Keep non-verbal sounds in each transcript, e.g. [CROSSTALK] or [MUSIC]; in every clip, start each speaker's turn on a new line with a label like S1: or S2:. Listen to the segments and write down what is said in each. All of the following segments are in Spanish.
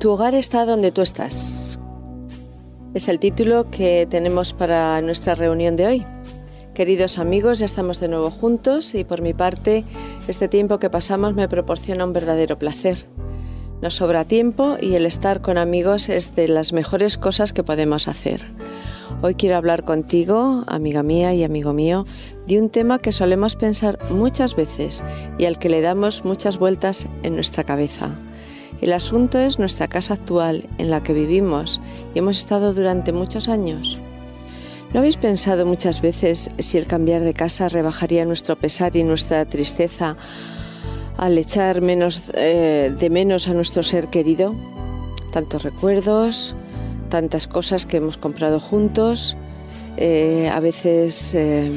S1: Tu hogar está donde tú estás. Es el título que tenemos para nuestra reunión de hoy. Queridos amigos, ya estamos de nuevo juntos y por mi parte, este tiempo que pasamos me proporciona un verdadero placer. Nos sobra tiempo y el estar con amigos es de las mejores cosas que podemos hacer. Hoy quiero hablar contigo, amiga mía y amigo mío, de un tema que solemos pensar muchas veces y al que le damos muchas vueltas en nuestra cabeza. El asunto es nuestra casa actual en la que vivimos y hemos estado durante muchos años. ¿No habéis pensado muchas veces si el cambiar de casa rebajaría nuestro pesar y nuestra tristeza al echar menos, eh, de menos a nuestro ser querido? Tantos recuerdos, tantas cosas que hemos comprado juntos, eh, a veces eh,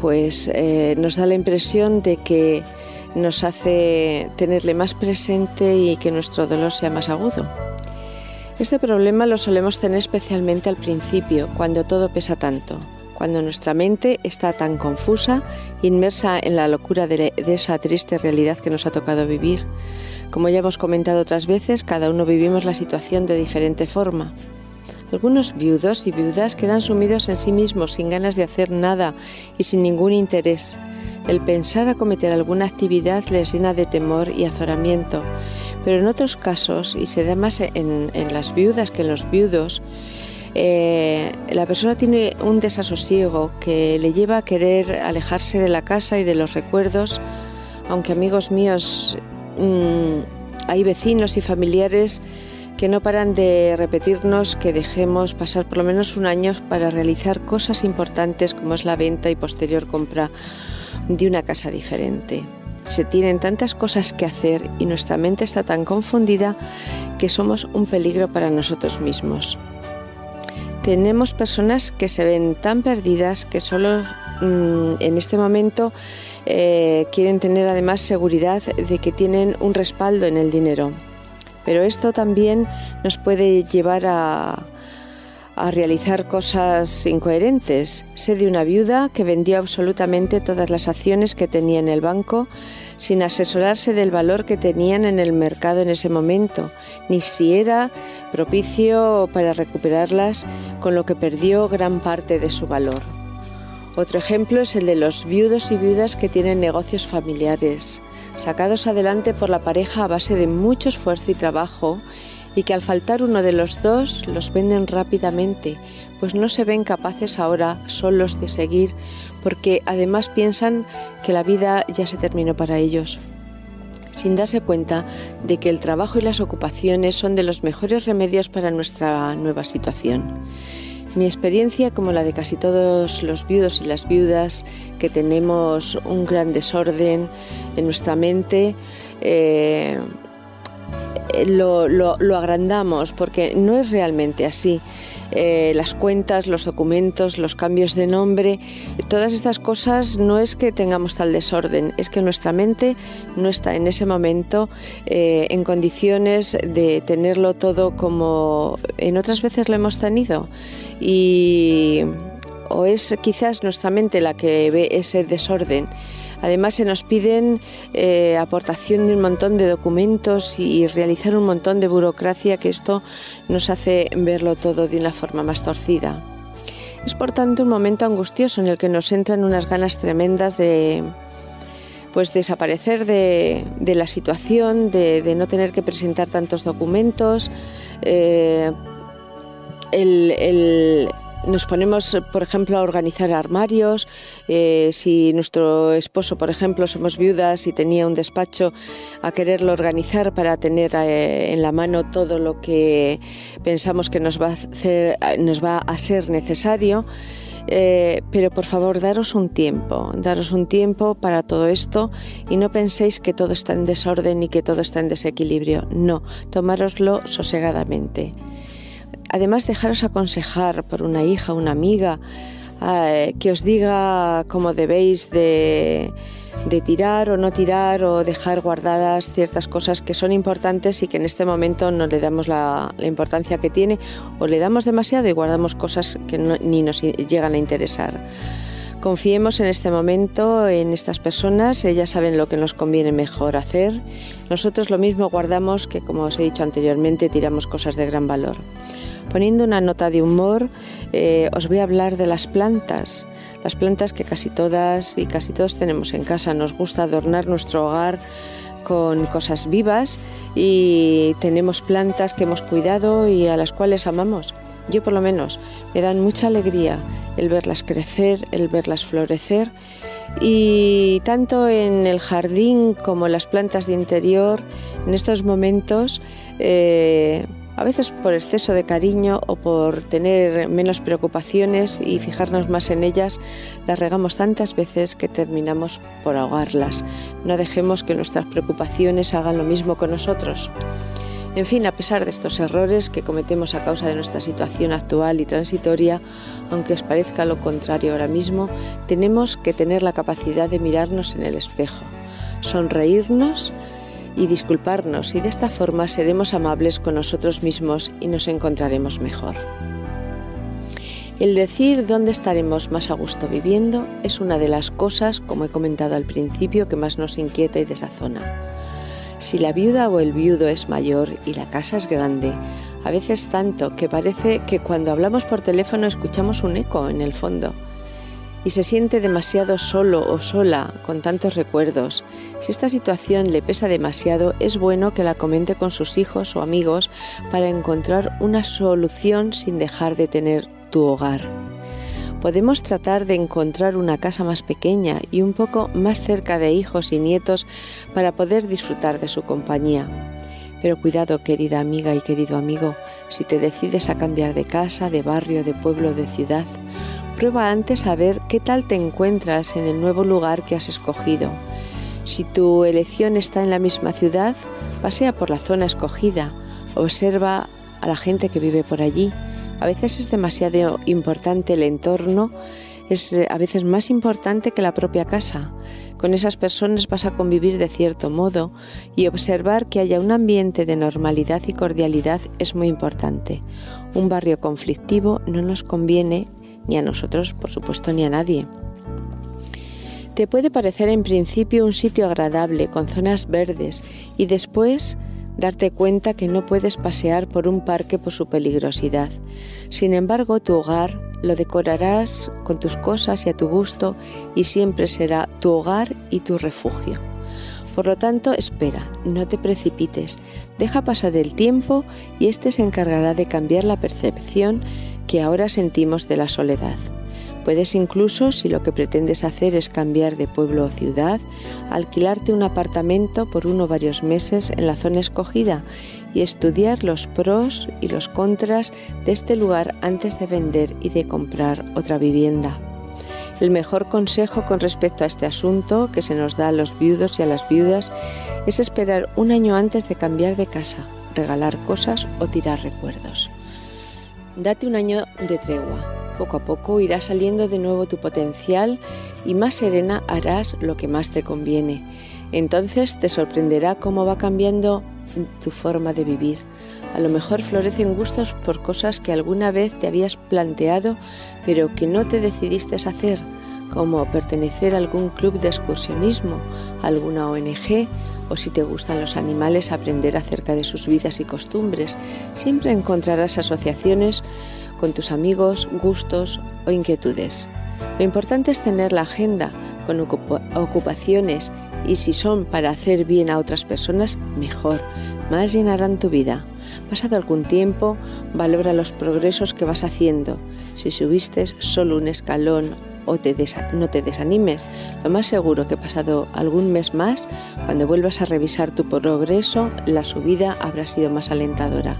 S1: pues nos da la impresión de que nos hace tenerle más presente y que nuestro dolor sea más agudo. Este problema lo solemos tener especialmente al principio, cuando todo pesa tanto, cuando nuestra mente está tan confusa, inmersa en la locura de, esa triste realidad que nos ha tocado vivir. Como ya hemos comentado otras veces, cada uno vivimos la situación de diferente forma. Algunos viudos y viudas quedan sumidos en sí mismos sin ganas de hacer nada y sin ningún interés. El pensar acometer alguna actividad les llena de temor y azoramiento, pero en otros casos, y se da más en, las viudas que en los viudos, eh, la persona tiene un desasosiego que le lleva a querer alejarse de la casa y de los recuerdos, aunque amigos míos, mm, hay vecinos y familiares que no paran de repetirnos que dejemos pasar por lo menos un año para realizar cosas importantes como es la venta y posterior compra de una casa diferente. Se tienen tantas cosas que hacer y nuestra mente está tan confundida que somos un peligro para nosotros mismos. Tenemos personas que se ven tan perdidas que solo mm, en este momento eh, quieren tener además seguridad de que tienen un respaldo en el dinero. Pero esto también nos puede llevar a, a realizar cosas incoherentes. Sé de una viuda que vendió absolutamente todas las acciones que tenía en el banco sin asesorarse del valor que tenían en el mercado en ese momento, ni si era propicio para recuperarlas, con lo que perdió gran parte de su valor. Otro ejemplo es el de los viudos y viudas que tienen negocios familiares, sacados adelante por la pareja a base de mucho esfuerzo y trabajo y que al faltar uno de los dos los venden rápidamente, pues no se ven capaces ahora solos de seguir, porque además piensan que la vida ya se terminó para ellos sin darse cuenta de que el trabajo y las ocupaciones son de los mejores remedios para nuestra nueva situación. Mi experiencia, como la de casi todos los viudos y las viudas, que tenemos un gran desorden en nuestra mente, eh, eh, lo, agrandamos porque no es realmente así. Eh, las cuentas, los documentos, los cambios de nombre, todas estas cosas no es que tengamos tal desorden, es que nuestra mente no está en ese momento eh, en condiciones de tenerlo todo como en otras veces lo hemos tenido. Y o es quizás nuestra mente la que ve ese desorden Además se nos piden eh, aportación de un montón de documentos y realizar un montón de burocracia que esto nos hace verlo todo de una forma más torcida. Es por tanto un momento angustioso en el que nos entran unas ganas tremendas de pues desaparecer de, la situación, de, no tener que presentar tantos documentos. Eh, el, nos ponemos, por ejemplo, a organizar armarios. Eh, si nuestro esposo, por ejemplo, somos viudas y tenía un despacho, a quererlo organizar para tener eh, en la mano todo lo que pensamos que nos va a, hacer, nos va a ser necesario. Eh, pero por favor, daros un tiempo, daros un tiempo para todo esto y no penséis que todo está en desorden y que todo está en desequilibrio. No, tomároslo sosegadamente. Además, dejaros aconsejar por una hija, una amiga, eh, que os diga cómo debéis de, tirar o no tirar o dejar guardadas ciertas cosas que son importantes y que en este momento no le damos la, importancia que tiene o le damos demasiado y guardamos cosas que ni nos llegan a interesar. Confiemos en este momento en estas personas, ellas saben lo que nos conviene mejor hacer. Nosotros lo mismo guardamos que, como os he dicho anteriormente, tiramos cosas de gran valor. Poniendo una nota de humor, eh, os voy a hablar de las plantas. Las plantas que casi todas y casi todos tenemos en casa. Nos gusta adornar nuestro hogar con cosas vivas y tenemos plantas que hemos cuidado y a las cuales amamos. Yo por lo menos me dan mucha alegría el verlas crecer, el verlas florecer y tanto en el jardín como las plantas de interior, en estos momentos eh, a veces por exceso de cariño o por tener menos preocupaciones y fijarnos más en ellas, las regamos tantas veces que terminamos por ahogarlas. No dejemos que nuestras preocupaciones hagan lo mismo con nosotros. En fin, a pesar de estos errores que cometemos a causa de nuestra situación actual y transitoria, aunque os parezca lo contrario ahora mismo, tenemos que tener la capacidad de mirarnos en el espejo, sonreírnos, y disculparnos y de esta forma seremos amables con nosotros mismos y nos encontraremos mejor. El decir dónde estaremos más a gusto viviendo es una de las cosas, como he comentado al principio, que más nos inquieta y desazona. Si la viuda o el viudo es mayor y la casa es grande, a veces tanto que parece que cuando hablamos por teléfono escuchamos un eco en el fondo y se siente demasiado solo o sola con tantos recuerdos. Si esta situación le pesa demasiado, es bueno que la comente con sus hijos o amigos para encontrar una solución sin dejar de tener tu hogar. Podemos tratar de encontrar una casa más pequeña y un poco más cerca de hijos y nietos para poder disfrutar de su compañía. Pero cuidado, querida amiga y querido amigo, si te decides a cambiar de casa, de barrio, de pueblo, de ciudad, Prueba antes a ver qué tal te encuentras en el nuevo lugar que has escogido. Si tu elección está en la misma ciudad, pasea por la zona escogida, observa a la gente que vive por allí. A veces es demasiado importante el entorno, es eh, a veces más importante que la propia casa. Con esas personas vas a convivir de cierto modo y observar que haya un ambiente de normalidad y cordialidad es muy importante. Un barrio conflictivo no nos conviene ni a nosotros, por supuesto, ni a nadie. Te puede parecer en principio un sitio agradable, con zonas verdes, y después darte cuenta que no puedes pasear por un parque por su peligrosidad. Sin embargo, tu hogar lo decorarás con tus cosas y a tu gusto y siempre será tu hogar y tu refugio. Por lo tanto, espera, no te precipites, deja pasar el tiempo y éste se encargará de cambiar la percepción que ahora sentimos de la soledad. Puedes incluso, si lo que pretendes hacer es cambiar de pueblo o ciudad, alquilarte un apartamento por uno o varios meses en la zona escogida y estudiar los pros y los contras de este lugar antes de vender y de comprar otra vivienda. El mejor consejo con respecto a este asunto que se nos da a los viudos y a las viudas es esperar un año antes de cambiar de casa, regalar cosas o tirar recuerdos. Date un año de tregua. Poco a poco irá saliendo de nuevo tu potencial y más serena harás lo que más te conviene. Entonces te sorprenderá cómo va cambiando tu forma de vivir. A lo mejor florecen gustos por cosas que alguna vez te habías planteado pero que no te decidiste a hacer, como pertenecer a algún club de excursionismo, alguna ONG o si te gustan los animales, aprender acerca de sus vidas y costumbres. Siempre encontrarás asociaciones con tus amigos, gustos o inquietudes. Lo importante es tener la agenda con ocupaciones y si son para hacer bien a otras personas, mejor, más llenarán tu vida. Pasado algún tiempo, valora los progresos que vas haciendo. Si subiste solo un escalón o no te desanimes. Lo más seguro que pasado algún mes más, cuando vuelvas a revisar tu progreso, la subida habrá sido más alentadora.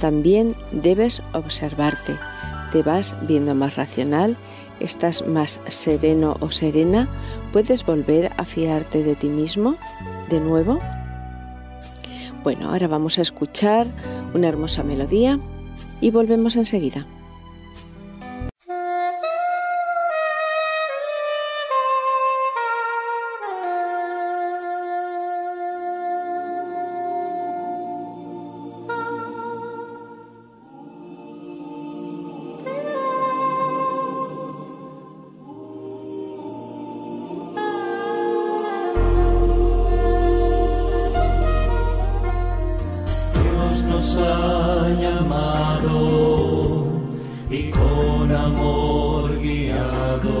S1: También debes observarte. Te vas viendo más racional
S2: ¿Estás más sereno o serena? ¿Puedes volver a fiarte de ti mismo de nuevo? Bueno, ahora vamos a escuchar una hermosa melodía y volvemos enseguida.
S3: ha
S2: llamado y con amor guiado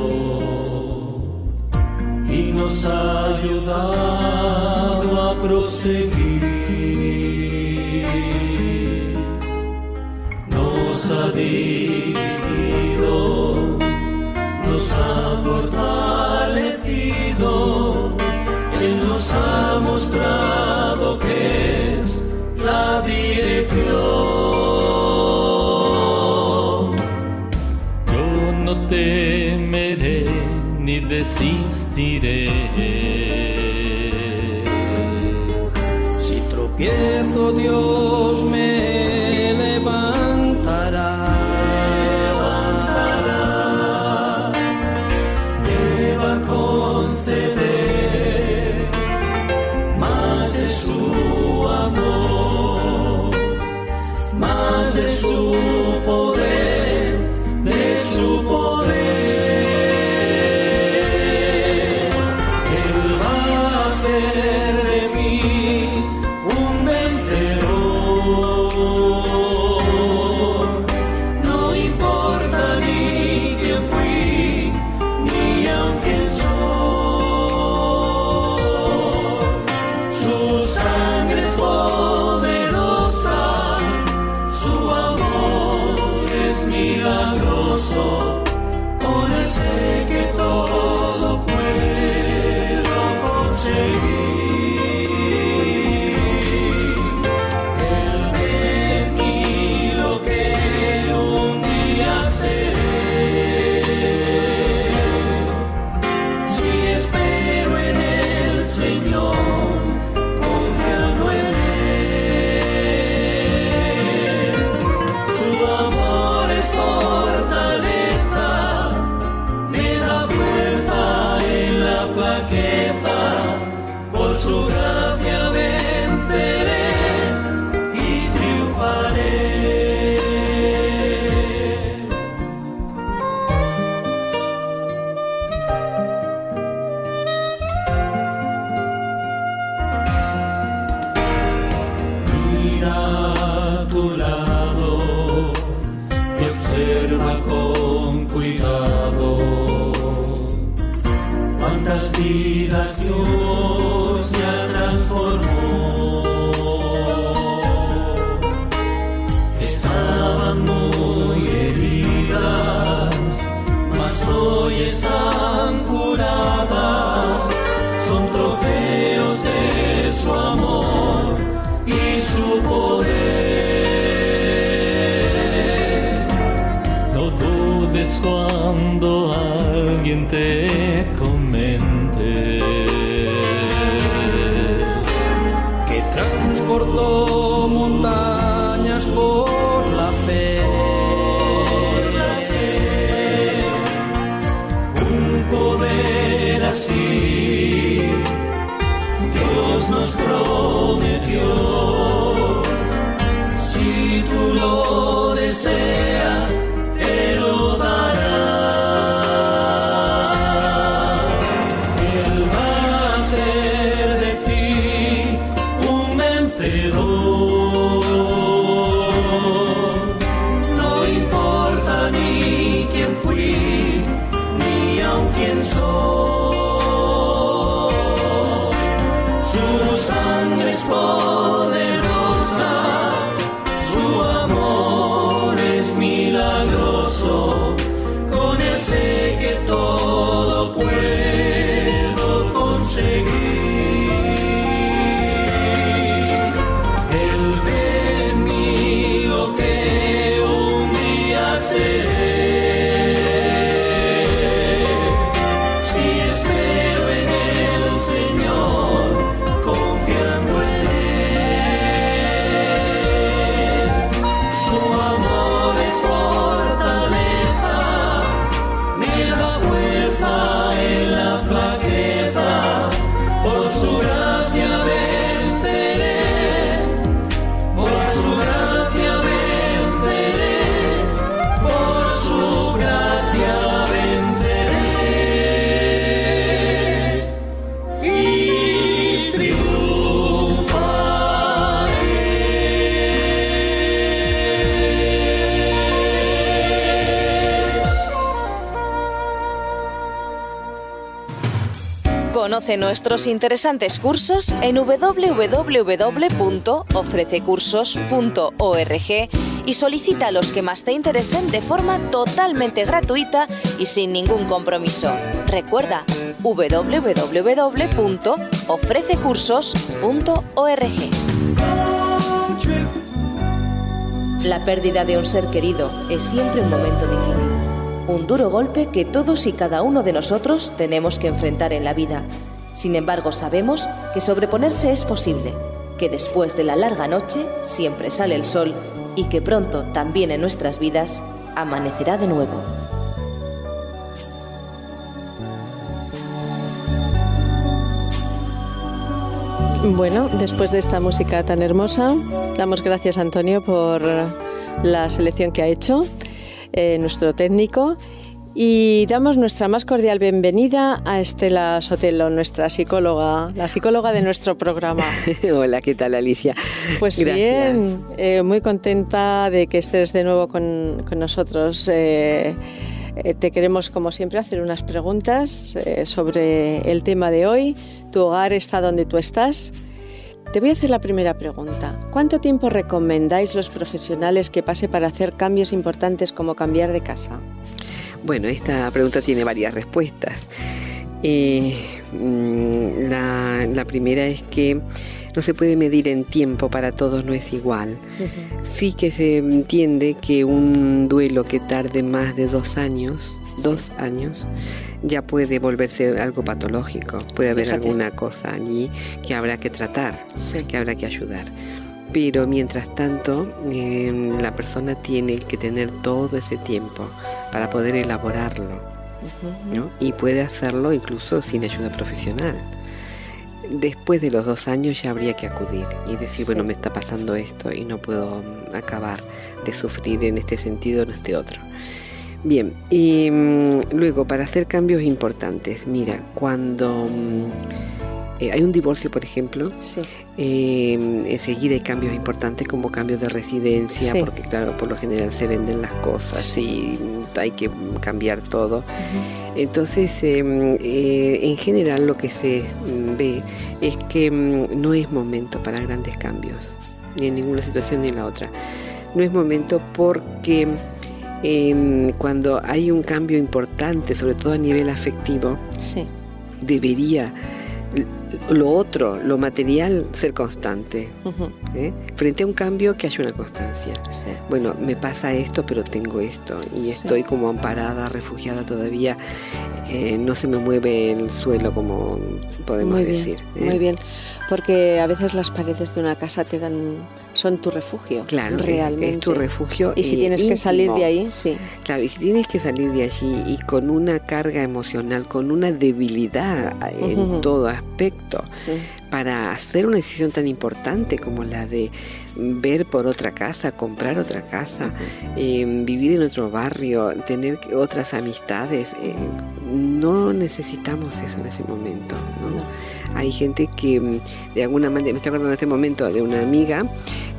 S2: y nos ha ayudado a proseguir. Yo no temeré ni desistiré. Si tropiezo, Dios me es cuando alguien te comente. Que transportó sing.
S3: Nuestros interesantes cursos en www.ofrececursos.org y solicita los que más te interesen de forma totalmente gratuita y sin ningún compromiso. Recuerda www.ofrececursos.org. La pérdida de un ser querido es siempre un momento difícil, un duro golpe que todos y cada uno de nosotros tenemos que enfrentar en la vida. Sin embargo, sabemos que sobreponerse es posible, que después de la larga noche siempre sale el sol y que pronto también en nuestras vidas amanecerá de nuevo.
S1: Bueno, después de esta música tan hermosa, damos gracias a Antonio por la selección que ha hecho, eh, nuestro técnico, y damos nuestra más cordial bienvenida a Estela Sotelo, nuestra psicóloga, la psicóloga de nuestro programa. [LAUGHS]
S4: Hola, ¿qué tal Alicia?
S1: Pues bien, eh, muy contenta de que estés de nuevo con, nosotros. Eh, te queremos, como siempre, hacer unas preguntas sobre el tema de hoy tu hogar está donde tú estás? Te voy a hacer la primera pregunta. ¿Cuánto tiempo recomendáis los profesionales que pase para hacer cambios importantes como cambiar de casa?
S4: Bueno, esta pregunta tiene varias respuestas. Eh, mm, la, primera es que no se puede medir en tiempo, para todos no es igual. Sí que se entiende que un duelo que tarde más de dos años, dos años, ya puede volverse algo patológico, puede haber alguna cosa allí que habrá que tratar, que habrá que ayudar. Pero mientras tanto, em, la persona tiene que tener todo ese tiempo para poder elaborarlo. Y puede hacerlo incluso sin ayuda profesional. Después de los dos años ya habría que acudir y decir, bueno, me está pasando esto y no puedo mm, acabar de sufrir en este sentido o en este otro. Bien, y mm, luego para hacer cambios importantes, mira, cuando mm, eh, hay un divorcio, por ejemplo, eh, enseguida hay cambios importantes como cambios de residencia, porque claro, por lo general se venden las cosas y hay que cambiar todo. Entonces, em, eh, en general lo que se ve es que mm, no es momento para grandes cambios, ni en ninguna situación ni en la otra. No es momento porque Em, cuando hay un cambio importante, sobre todo a nivel afectivo, debería lo otro, lo material, ser constante. ¿eh? Frente a un cambio que haya una constancia. Bueno, me pasa esto, pero tengo esto. Y estoy como amparada, refugiada todavía. Eh, no se me mueve el suelo, como podemos decir.
S1: ¿eh? Muy bien, porque a veces las paredes de una casa te dan son tu refugio.
S4: Claro, realmente. Es, tu refugio.
S1: Y si tienes que salir de ahí, sí.
S4: Claro, y si tienes que salir de allí y con una carga emocional, con una debilidad en todo aspecto, para hacer una decisión tan importante como la de ver por otra casa, comprar otra casa, em, vivir en otro barrio, tener otras amistades, eh, no necesitamos eso en ese momento. Hay gente que mm, de alguna manera, me estoy acordando en este momento de una amiga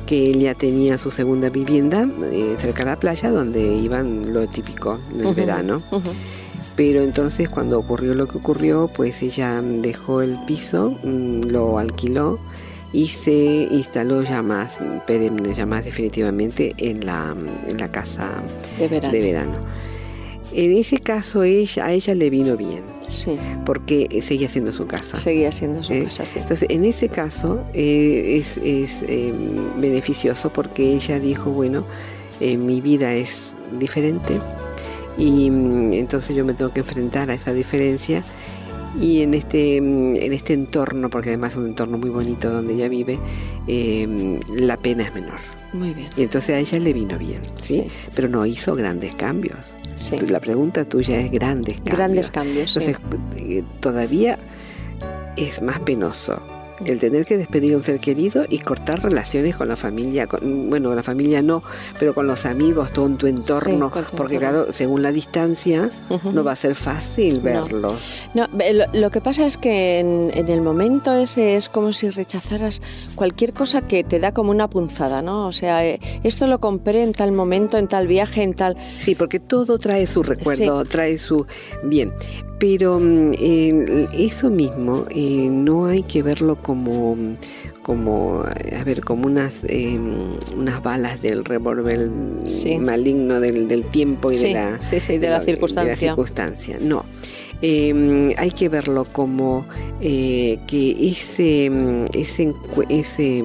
S4: que ella tenía su segunda vivienda eh, cerca de la playa donde iban lo típico en el verano. Pero entonces cuando ocurrió lo que ocurrió, pues ella dejó el piso, mm, lo alquiló y se instaló ya más perenne, ya más definitivamente en la, en la casa de verano. En ese caso ella, a ella le vino bien Sí. Porque seguía siendo su casa.
S1: Seguía siendo su
S4: ¿Eh?
S1: casa, sí.
S4: Entonces, en ese caso eh, es, em, beneficioso porque ella dijo, bueno, eh, mi vida es diferente y mm, entonces yo me tengo que enfrentar a esa diferencia y en este, mm, en este entorno, porque además es un entorno muy bonito donde ella vive, em, la pena es menor.
S1: Muy bien.
S4: Y entonces a ella le vino bien, ¿sí? Pero no hizo grandes cambios. la pregunta tuya es grandes cambios.
S1: Grandes cambios.
S4: Entonces, eh, todavía es más penoso el tener que despedir a un ser querido y cortar relaciones con la familia, bueno, la familia no, pero con los amigos, todo en tu entorno, porque claro, según la distancia, no va a ser fácil verlos.
S1: No, lo, que pasa es que en, el momento ese es como si rechazaras cualquier cosa que te da como una punzada, ¿no? O sea, eh, esto lo compré en tal momento, en tal viaje, en tal...
S4: Sí, porque todo trae su recuerdo, trae su... Bien, pero mm, eso mismo eh, no hay que verlo como, como a ver, como unas, em, unas balas del revólver maligno del, tiempo y de la,
S1: de, la, circunstancia.
S4: circunstancia. No. Em, hay que verlo como eh, que ese, ese, ese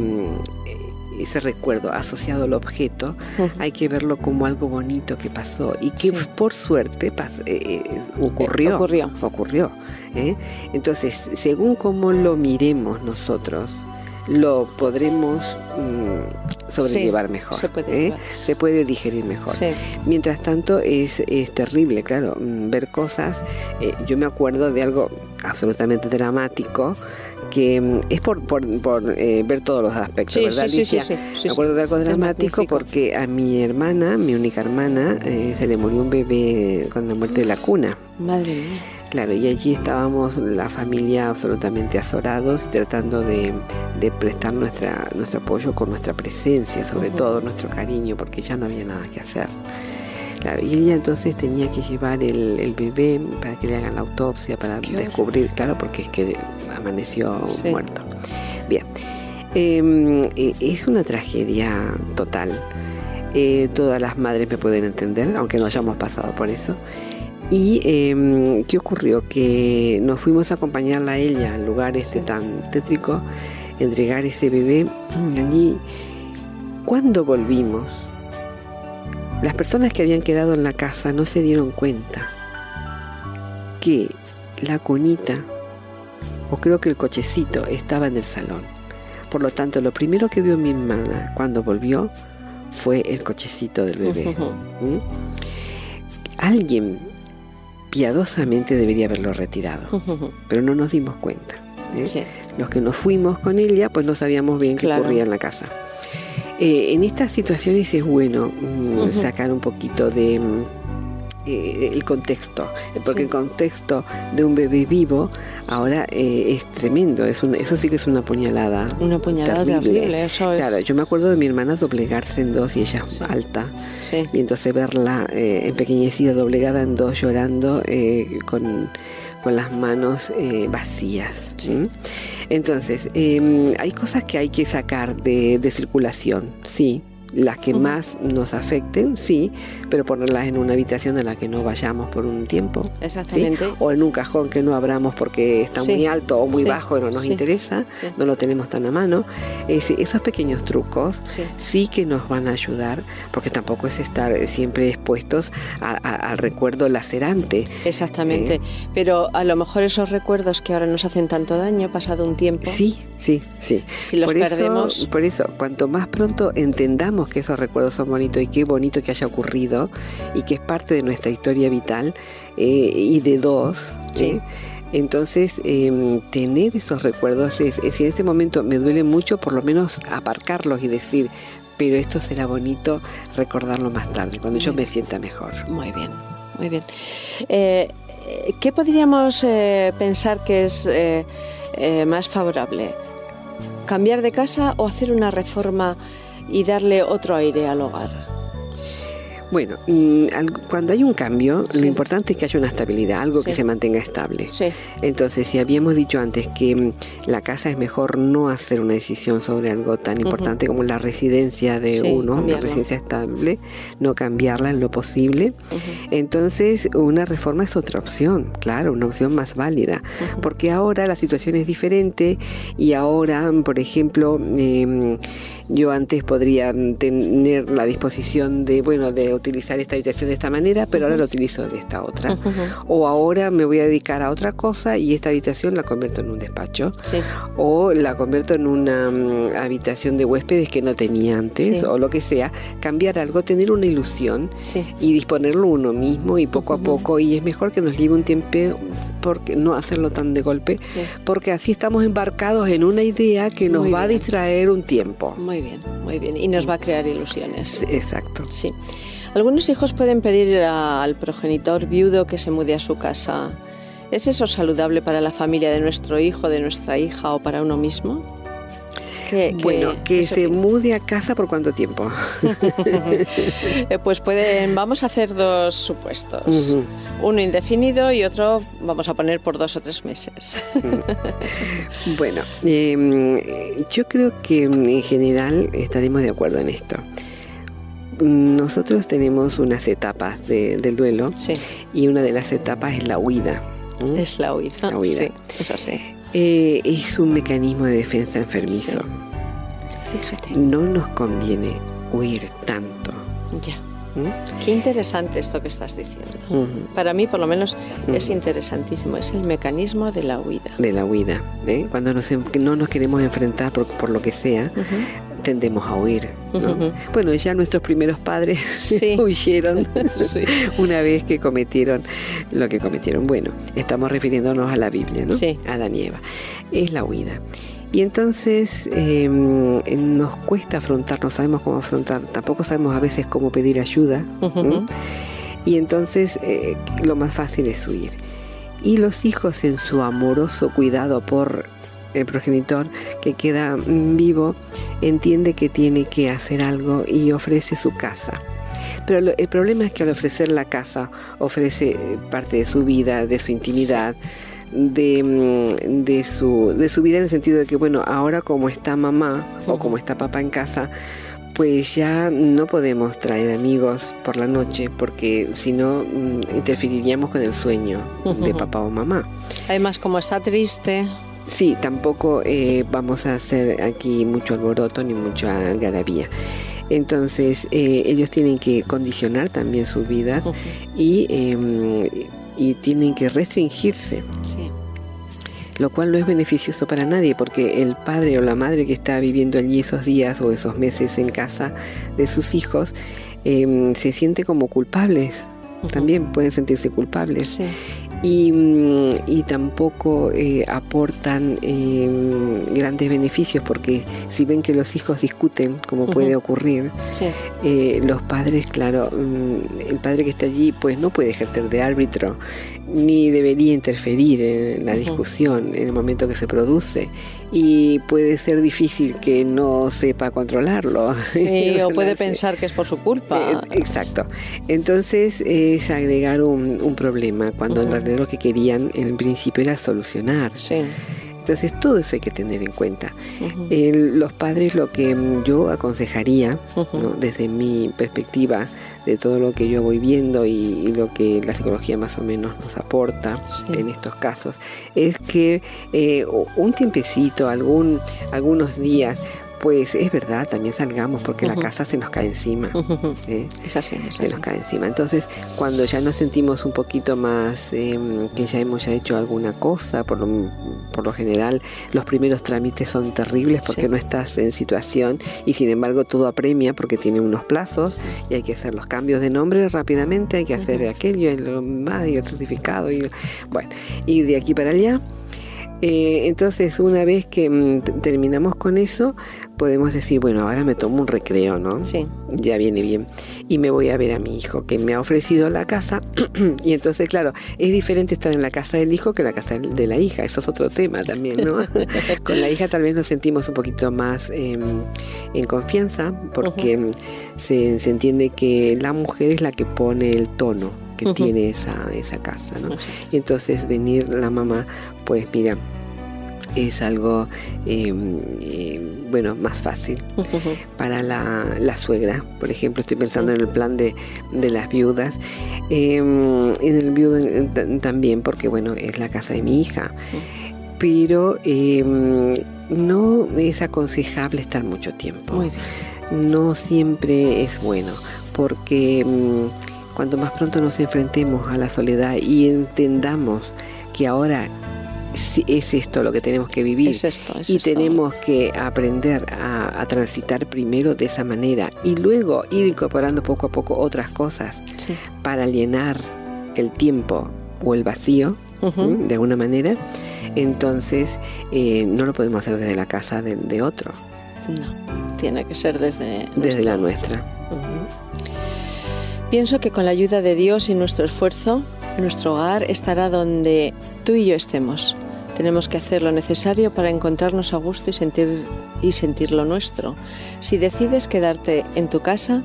S4: ese recuerdo asociado al objeto, hay que verlo como algo bonito que pasó y que por suerte eh, eh, ocurrió.
S1: ocurrió.
S4: ocurrió ¿eh? Entonces, según cómo lo miremos nosotros, lo podremos mm, sobrellevar mejor.
S1: Se puede,
S4: se puede, digerir mejor. Mientras tanto, es, es, terrible, claro, mm, ver cosas. yo me acuerdo de algo absolutamente dramático que mm, es por, por, eh, ver todos los aspectos, ¿verdad,
S1: sí,
S4: Alicia?
S1: Sí,
S4: Me acuerdo de algo dramático porque a mi hermana, mi única hermana, eh, se le murió un bebé con la muerte de la cuna.
S1: Madre mía.
S4: Claro, y allí estábamos la familia absolutamente azorados, tratando de, prestar nuestra, nuestro apoyo con nuestra presencia, sobre todo nuestro cariño, porque ya no había nada que hacer. Claro, y ella entonces tenía que llevar el, bebé para que le hagan la autopsia, para descubrir, claro, porque es que amaneció muerto. Bien, em, e, es una tragedia total. Eh, todas las madres me pueden entender, aunque no hayamos pasado por eso. ¿Y em, qué ocurrió? Que nos fuimos a acompañarla a ella al lugar este tan tétrico, entregar ese bebé [CLEARS THROAT] allí. Cuando volvimos, las personas que habían quedado en la casa no se dieron cuenta que la cunita, o creo que el cochecito, estaba en el salón. Por lo tanto, lo primero que vio mi hermana cuando volvió fue el cochecito del bebé. ¿Mm? Alguien piadosamente debería haberlo retirado, pero no nos dimos cuenta. ¿eh? Los que nos fuimos con ella, pues no sabíamos bien qué ocurría en la casa. Eh, en estas situaciones es bueno mm, sacar un poquito de mm, eh, el contexto, porque el contexto de un bebé vivo ahora eh, es tremendo, es eso sí. que es una puñalada.
S1: Una puñalada terrible,
S4: Claro, yo me acuerdo de mi hermana doblegarse en dos y ella alta, y entonces verla empequeñecida, doblegada en dos, llorando con, las manos vacías. Entonces, em, hay cosas que hay que sacar de, de circulación, sí, las que más nos afecten, sí, pero ponerlas en una habitación en la que no vayamos por un tiempo.
S1: Exactamente.
S4: O en un cajón que no abramos porque está muy alto o muy bajo y no nos interesa, no lo tenemos tan a mano. esos pequeños trucos sí. que nos van a ayudar, porque tampoco es estar siempre expuestos al recuerdo lacerante.
S1: Exactamente. Eh, pero a lo mejor esos recuerdos que ahora nos hacen tanto daño, pasado un tiempo.
S4: Sí, sí, sí.
S1: Si los perdemos.
S4: por eso, cuanto más pronto entendamos que esos recuerdos son bonitos y qué bonito que haya ocurrido y que es parte de nuestra historia vital eh, y de dos. ¿eh? Entonces, em, tener esos recuerdos, es, si en este momento me duele mucho, por lo menos aparcarlos y decir, pero esto será bonito recordarlo más tarde, cuando yo me sienta mejor.
S1: Muy bien, muy bien. Eh, ¿Qué podríamos pensar que es más favorable? ¿Cambiar de casa o hacer una reforma y darle otro aire al hogar.
S4: Bueno, mm, cuando hay un cambio, lo importante es que haya una estabilidad, algo que se mantenga estable. Entonces, si habíamos dicho antes que mm, la casa es mejor no hacer una decisión sobre algo tan importante como la residencia de uno, una residencia estable, no cambiarla en lo posible, entonces una reforma es otra opción, claro, una opción más válida, porque ahora la situación es diferente y ahora, por ejemplo, em, yo antes podría tener la disposición de, bueno, de utilizar esta habitación de esta manera, pero ahora la utilizo de esta otra. O ahora me voy a dedicar a otra cosa y esta habitación la convierto en un despacho. O la convierto en una mm, habitación de huéspedes que no tenía antes, o lo que sea. Cambiar algo, tener una ilusión y disponerlo uno mismo y poco a poco. Y es mejor que nos lleve un tiempo porque no hacerlo tan de golpe, porque así estamos embarcados en una idea que nos va a distraer un tiempo.
S1: Muy bien, muy bien. Y nos va a crear ilusiones.
S4: Exacto.
S1: Sí. Algunos hijos pueden pedir al progenitor viudo que se mude a su casa. ¿Es eso saludable para la familia de nuestro hijo, de nuestra hija o para uno mismo?
S4: Bueno, que se mude a casa por cuánto tiempo. [LAUGHS]
S1: Eh, pues pueden, vamos a hacer dos supuestos. Uno indefinido y otro vamos a poner por dos o tres meses. [LAUGHS]
S4: bueno, em, yo creo que en general estaremos de acuerdo en esto nosotros tenemos unas etapas del duelo y una de las etapas es la huida.
S1: Es la huida.
S4: La huida.
S1: Sí, eso
S4: eh, es un mecanismo de defensa enfermizo.
S1: Fíjate.
S4: No nos conviene huir tanto.
S1: Ya. ¿Mm? Qué interesante esto que estás diciendo. Para mí, por lo menos, es interesantísimo. Es el mecanismo de la huida.
S4: De la huida. ¿eh? Cuando no nos queremos enfrentar por, lo que sea, tendemos a huir. Bueno, ya nuestros primeros padres [LAUGHS] huyeron [LAUGHS] una vez que cometieron lo que cometieron. Bueno, estamos refiriéndonos a la Biblia, ¿no?
S1: Sí.
S4: A Eva. Es la huida. Y entonces em, nos cuesta afrontar, no sabemos cómo afrontar, tampoco sabemos a veces cómo pedir ayuda. Y entonces eh, lo más fácil es huir. Y los hijos en su amoroso cuidado por el progenitor que queda vivo entiende que tiene que hacer algo y ofrece su casa. Pero el problema es que al ofrecer la casa ofrece eh, parte de su vida, de su intimidad. De, mm, de, su, de su vida en el sentido de que, bueno, ahora como está mamá o como está papá en casa, pues ya no podemos traer amigos por la noche porque si no mm, interferiríamos con el sueño de papá o mamá.
S1: Además, como está triste,
S4: Sí, tampoco eh, vamos a hacer aquí mucho alboroto ni mucha garabía. Entonces, eh, ellos tienen que condicionar también sus vidas y, em, y, tienen que restringirse. Lo cual no es beneficioso para nadie porque el padre o la madre que está viviendo allí esos días o esos meses en casa de sus hijos em, se siente como culpables. También pueden sentirse culpables.
S1: Sí
S4: y, mm, y tampoco eh, aportan eh, grandes beneficios porque si ven que los hijos discuten, como puede ocurrir, eh, los padres, claro, mm, el padre que está allí pues no puede ejercer de árbitro ni debería interferir en la discusión en el momento que se produce y puede ser difícil que no sepa controlarlo.
S1: Sí, [LAUGHS] o puede pensar que es por su culpa.
S4: Eh, exacto. Entonces es agregar un, problema cuando en realidad lo que querían en principio era solucionar.
S1: Sí.
S4: Entonces todo eso hay que tener en cuenta. los padres lo que yo aconsejaría, desde mi perspectiva, de todo lo que yo voy viendo y, lo que la psicología más o menos nos aporta en estos casos, es que eh, un tiempecito, algún, algunos días, pues es verdad, también salgamos porque la casa se nos cae encima.
S1: ¿eh? Es así,
S4: Se nos cae encima. Entonces, cuando ya nos sentimos un poquito más em, que ya hemos ya hecho alguna cosa, por lo, por lo general los primeros trámites son terribles porque no estás en situación y sin embargo todo apremia porque tiene unos plazos y hay que hacer los cambios de nombre rápidamente, hay que hacer aquello, el más y el certificado y bueno, y de aquí para allá eh, entonces, una vez que mm, terminamos con eso, podemos decir, bueno, ahora me tomo un recreo, ¿no?
S1: Sí.
S4: Ya viene bien. Y me voy a ver a mi hijo, que me ha ofrecido la casa. [CLEARS THROAT] y entonces, claro, es diferente estar en la casa del hijo que en la casa de la hija. Eso es otro tema también, ¿no? [LAUGHS] con la hija tal vez nos sentimos un poquito más em, en confianza, porque se, entiende que la mujer es la que pone el tono que tiene esa, esa casa, ¿no? Y entonces venir la mamá, pues mira, es algo em, bueno más fácil [LAUGHS] para la, suegra. Por ejemplo estoy pensando en el plan de, las viudas. Em, en el viudo también porque bueno es la casa de mi hija. Pero no es aconsejable estar mucho tiempo. No siempre es bueno, porque cuanto más pronto nos enfrentemos a la soledad y entendamos que ahora es esto lo que tenemos que vivir. Y tenemos que aprender a, transitar primero de esa manera y luego ir incorporando poco a poco otras cosas para llenar el tiempo o el vacío de alguna manera. Entonces eh, no lo podemos hacer desde la casa de, otro.
S1: No tiene que ser desde
S4: desde la nuestra.
S1: Pienso que con la ayuda de Dios y nuestro esfuerzo nuestro hogar estará donde tú y yo estemos. Tenemos que hacer lo necesario para encontrarnos a gusto y sentir, y sentir lo nuestro. Si decides quedarte en tu casa,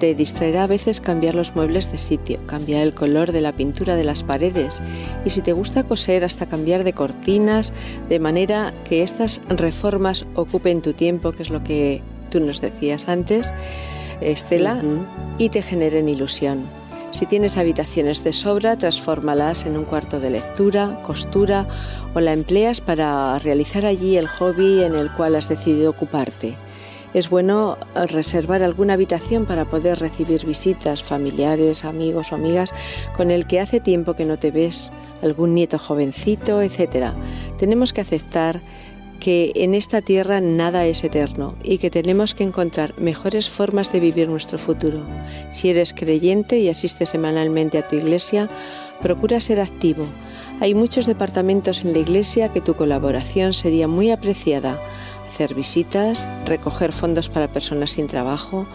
S1: te distraerá a veces cambiar los muebles de sitio, cambiar el color de la pintura de las paredes y si te gusta coser hasta cambiar de cortinas, de manera que estas reformas ocupen tu tiempo, que es lo que tú nos decías antes, Estela, y te generen ilusión. Si tienes habitaciones de sobra, transfórmalas en un cuarto de lectura, costura o la empleas para realizar allí el hobby en el cual has decidido ocuparte. Es bueno reservar alguna habitación para poder recibir visitas, familiares, amigos o amigas con el que hace tiempo que no te ves, algún nieto jovencito, etc. Tenemos que aceptar que en esta tierra nada es eterno y que tenemos que encontrar mejores formas de vivir nuestro futuro. Si eres creyente y asistes semanalmente a tu iglesia, procura ser activo. Hay muchos departamentos en la iglesia que tu colaboración sería muy apreciada. Hacer visitas, recoger fondos para personas sin trabajo,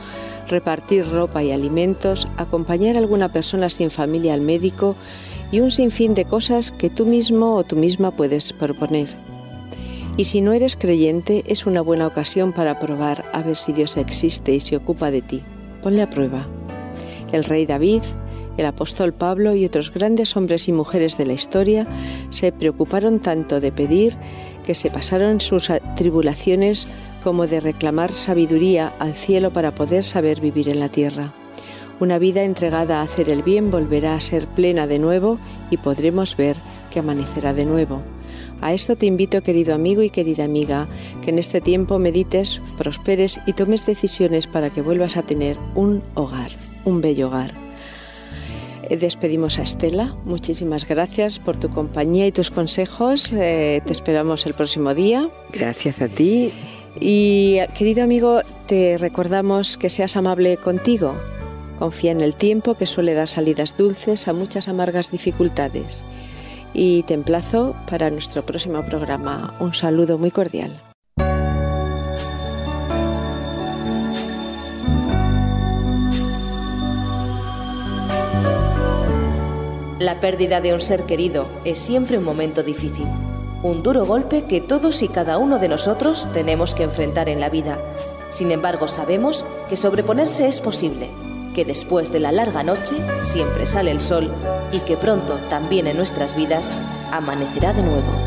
S1: repartir ropa y alimentos, acompañar a alguna persona sin familia al médico y un sinfín de cosas que tú mismo o tú misma puedes proponer. Y si no eres creyente, es una buena ocasión para probar a ver si Dios existe y se ocupa de ti. Ponle a prueba. El rey David, el apóstol Pablo y otros grandes hombres y mujeres de la historia se preocuparon tanto de pedir que se pasaron sus tribulaciones como de reclamar sabiduría al cielo para poder saber vivir en la tierra. Una vida entregada a hacer el bien volverá a ser plena de nuevo y podremos ver que amanecerá de nuevo. A esto te invito, querido amigo y querida amiga, que en este tiempo medites, prosperes y tomes decisiones para que vuelvas a tener un hogar, un bello hogar. Eh, despedimos a Estela. Muchísimas gracias por tu compañía y tus consejos. Eh, te esperamos el próximo día.
S4: Gracias a ti.
S1: Y querido amigo, te recordamos que seas amable contigo. Confía en el tiempo que suele dar salidas dulces a muchas amargas dificultades y te emplazo para nuestro próximo programa. Un saludo muy cordial.
S3: La pérdida de un ser querido es siempre un momento difícil, un duro golpe que todos y cada uno de nosotros tenemos que enfrentar en la vida. Sin embargo, sabemos que sobreponerse es posible que después de la larga noche siempre sale el sol y que pronto también en nuestras vidas amanecerá de nuevo.